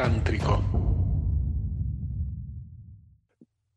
tántrico.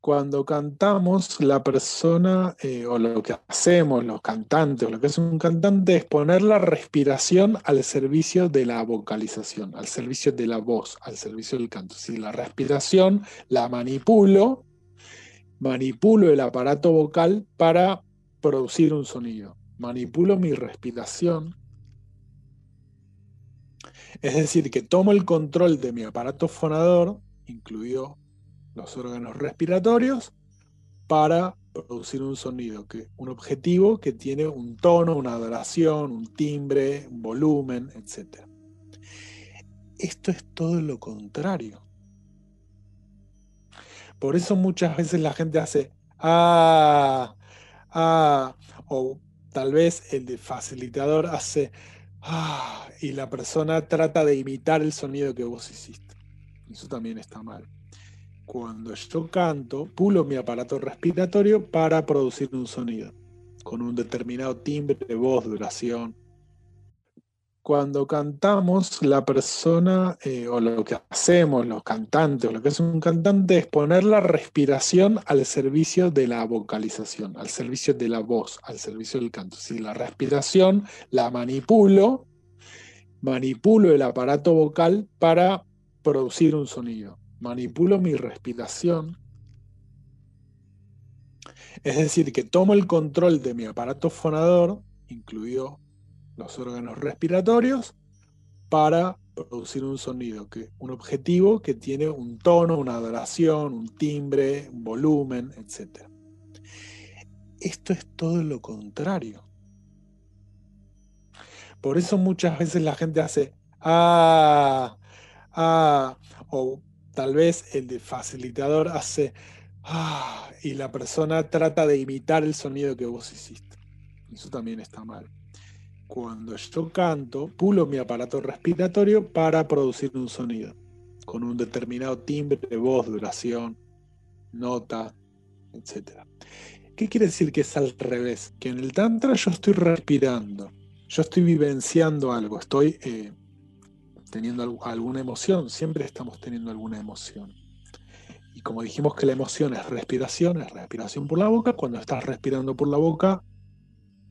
Cuando cantamos, la persona eh, o lo que hacemos, los cantantes, o lo que hace un cantante es poner la respiración al servicio de la vocalización, al servicio de la voz, al servicio del canto. Si la respiración la manipulo, manipulo el aparato vocal para producir un sonido. Manipulo mi respiración es decir, que tomo el control de mi aparato fonador, incluido los órganos respiratorios, para producir un sonido, que, un objetivo que tiene un tono, una duración, un timbre, un volumen, etc. Esto es todo lo contrario. Por eso muchas veces la gente hace ah, ah, o tal vez el facilitador hace Y la persona trata de imitar el sonido que vos hiciste. Eso también está mal. Cuando yo canto, pulo mi aparato respiratorio para producir un sonido, con un determinado timbre de voz, duración, cuando cantamos, la persona, eh, o lo que hacemos, los cantantes, o lo que hace un cantante es poner la respiración al servicio de la vocalización, al servicio de la voz, al servicio del canto. Si la respiración la manipulo, manipulo el aparato vocal para producir un sonido. Manipulo mi respiración. Es decir, que tomo el control de mi aparato fonador, incluido los órganos respiratorios para producir un sonido, que, un objetivo que tiene un tono, una duración, un timbre, un volumen, etc. Esto es todo lo contrario. Por eso muchas veces la gente hace ah, ah, o tal vez el facilitador hace ah, y la persona trata de imitar el sonido que vos hiciste. Eso también está mal cuando yo canto, pulo mi aparato respiratorio para producir un sonido, con un determinado timbre de voz, duración, nota, etc. ¿Qué quiere decir que es al revés? Que en el Tantra yo estoy respirando, yo estoy vivenciando algo, estoy eh, teniendo alguna emoción, siempre estamos teniendo alguna emoción. Y como dijimos que la emoción es respiración, es respiración por la boca, cuando estás respirando por la boca,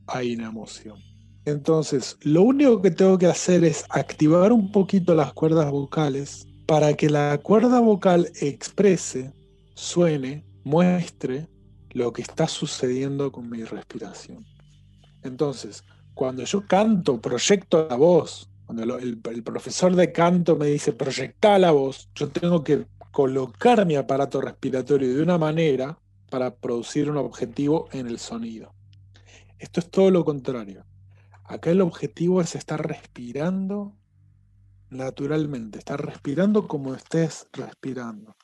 hay una emoción. Entonces, lo único que tengo que hacer es activar un poquito las cuerdas vocales para que la cuerda vocal exprese, suene, muestre lo que está sucediendo con mi respiración. Entonces, cuando yo canto, proyecto la voz, cuando el, profesor de canto me dice proyecta la voz, yo tengo que colocar mi aparato respiratorio de una manera para producir un objetivo en el sonido. Esto es todo lo contrario. Acá el objetivo es estar respirando naturalmente, estar respirando como estés respirando.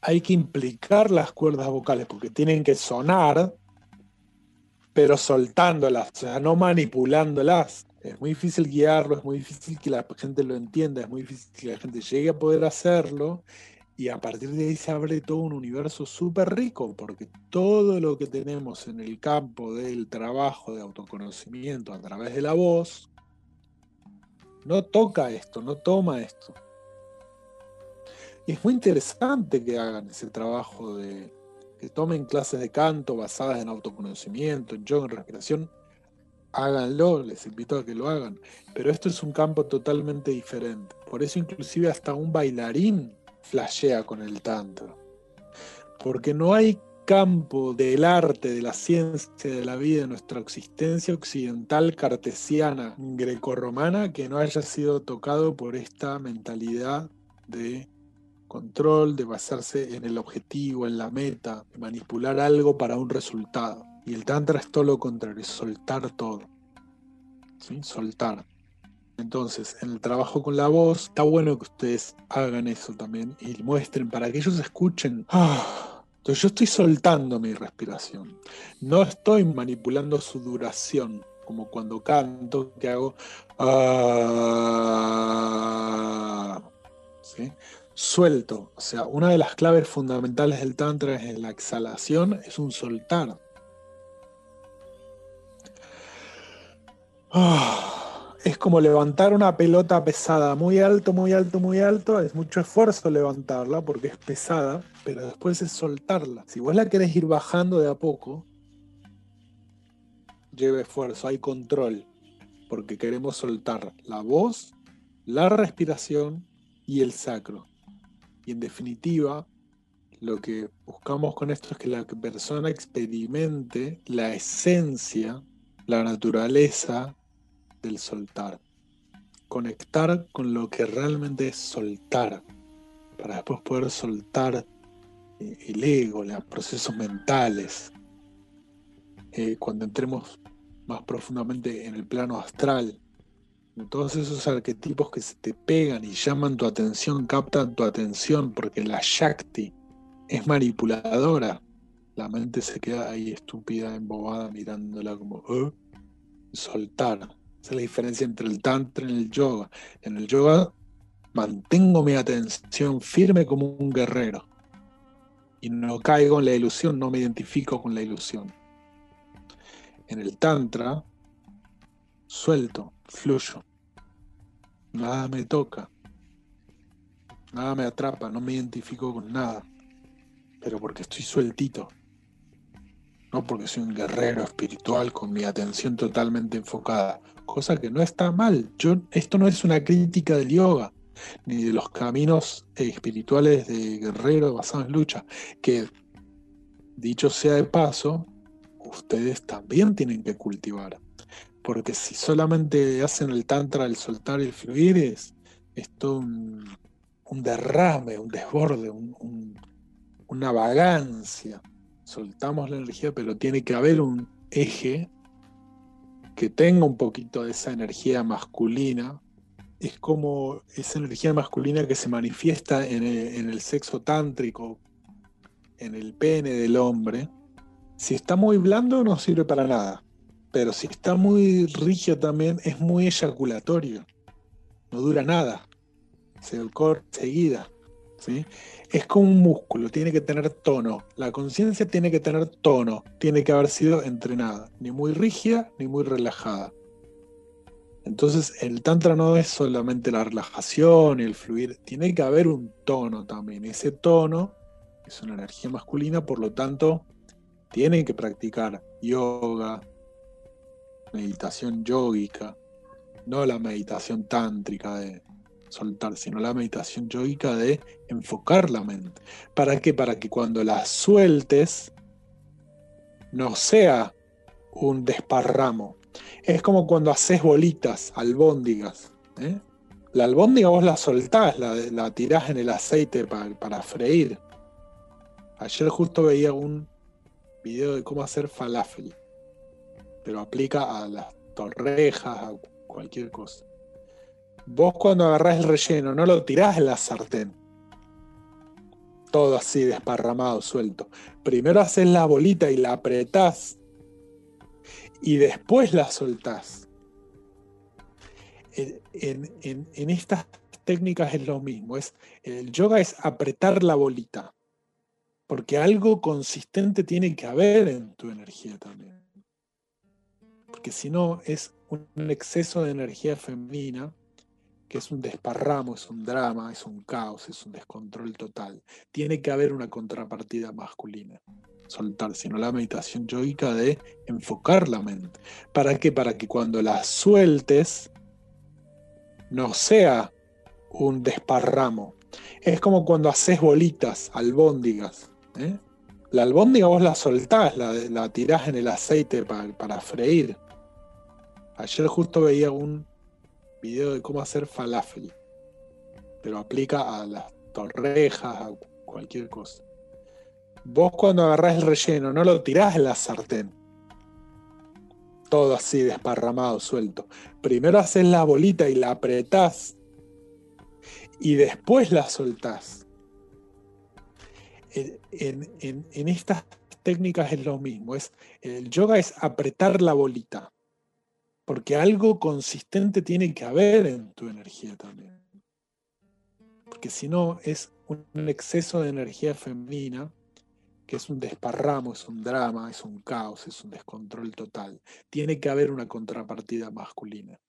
Hay que implicar las cuerdas vocales porque tienen que sonar, pero soltándolas, o sea, no manipulándolas. Es muy difícil guiarlo, es muy difícil que la gente lo entienda, es muy difícil que la gente llegue a poder hacerlo y a partir de ahí se abre todo un universo súper rico, porque todo lo que tenemos en el campo del trabajo de autoconocimiento a través de la voz, no toca esto, no toma esto. Y es muy interesante que hagan ese trabajo de que tomen clases de canto basadas en autoconocimiento, en yoga, en respiración. Háganlo, les invito a que lo hagan. Pero esto es un campo totalmente diferente. Por eso inclusive hasta un bailarín flashea con el tanto. Porque no hay campo del arte, de la ciencia, de la vida, de nuestra existencia occidental cartesiana, grecorromana, que no haya sido tocado por esta mentalidad de control, de basarse en el objetivo, en la meta, de manipular algo para un resultado. Y el Tantra es todo lo contrario, es soltar todo. Soltar. Entonces, en el trabajo con la voz, está bueno que ustedes hagan eso también y muestren para que ellos escuchen. Ah, entonces yo estoy soltando mi respiración. No estoy manipulando su duración, como cuando canto, que hago... Ah, Suelto. O sea, una de las claves fundamentales del Tantra es la exhalación, es un soltar. Ah es como levantar una pelota pesada muy alto, muy alto, muy alto. Es mucho esfuerzo levantarla porque es pesada, pero después es soltarla. Si vos la querés ir bajando de a poco, lleva esfuerzo, hay control, porque queremos soltar la voz, la respiración y el sacro. Y en definitiva, lo que buscamos con esto es que la persona experimente la esencia, la naturaleza del soltar. Conectar con lo que realmente es soltar, para después poder soltar eh, el ego, los procesos mentales. Eh, cuando entremos más profundamente en el plano astral, todos esos arquetipos que se te pegan y llaman tu atención, captan tu atención, porque la Shakti es manipuladora. La mente se queda ahí estúpida, embobada, mirándola como, ¿Eh? soltar. Esa es la diferencia entre el tantra y el yoga. En el yoga mantengo mi atención firme como un guerrero. Y no caigo en la ilusión, no me identifico con la ilusión. En el tantra, suelto, fluyo. Nada me toca. Nada me atrapa, no me identifico con nada. Pero porque estoy sueltito. No porque soy un guerrero espiritual con mi atención totalmente enfocada. Cosa que no está mal. Yo, esto no es una crítica del yoga, ni de los caminos espirituales de guerrero basados en lucha. Que, dicho sea de paso, ustedes también tienen que cultivar. Porque si solamente hacen el tantra, el soltar y el fluir, es, todo un, derrame, un desborde, una vagancia. Soltamos la energía, pero tiene que haber un eje que tenga un poquito de esa energía masculina. Es como esa energía masculina que se manifiesta en el sexo tántrico, en el pene del hombre. Si está muy blando, no sirve para nada pero si está muy rígido también, es muy eyaculatorio. No dura nada. Se corta seguida. Es como un músculo, tiene que tener tono. La conciencia tiene que tener tono, tiene que haber sido entrenada. Ni muy rígida, ni muy relajada. Entonces el tantra no es solamente la relajación y el fluir, tiene que haber un tono también. Ese tono es una energía masculina, por lo tanto, tienen que practicar yoga, meditación yógica, no la meditación tántrica de soltar, sino la meditación yógica de enfocar la mente. ¿Para qué? Para que cuando la sueltes no sea un desparramo. Es como cuando haces bolitas, albóndigas. ¿eh? La albóndiga vos la soltás, la, la tirás en el aceite para, para freír. Ayer justo veía un video de cómo hacer falafel pero aplica a las torrejas, a cualquier cosa. Vos cuando agarrás el relleno no lo tirás en la sartén. Todo así desparramado, suelto. Primero haces la bolita y la apretás y después la soltás. En, estas técnicas es lo mismo. Es, el yoga es apretar la bolita. Porque algo consistente tiene que haber en tu energía también porque si no es un exceso de energía femenina que es un desparramo, es un drama, es un caos, es un descontrol total. Tiene que haber una contrapartida masculina. Soltar, sino la meditación yoica de enfocar la mente. ¿Para qué? Para que cuando la sueltes no sea un desparramo. Es como cuando haces bolitas, albóndigas. ¿eh? La albóndiga vos la soltás, la, tirás en el aceite para, para freír. Ayer justo veía un video de cómo hacer falafel, pero aplica a las torrejas, a cualquier cosa. Vos cuando agarrás el relleno no lo tirás en la sartén, todo así desparramado, suelto. Primero haces la bolita y la apretás y después la soltás. En, estas técnicas es lo mismo. Es, el yoga es apretar la bolita porque algo consistente tiene que haber en tu energía también. Porque si no, es un exceso de energía femenina que es un desparramo, es un drama, es un caos, es un descontrol total. Tiene que haber una contrapartida masculina.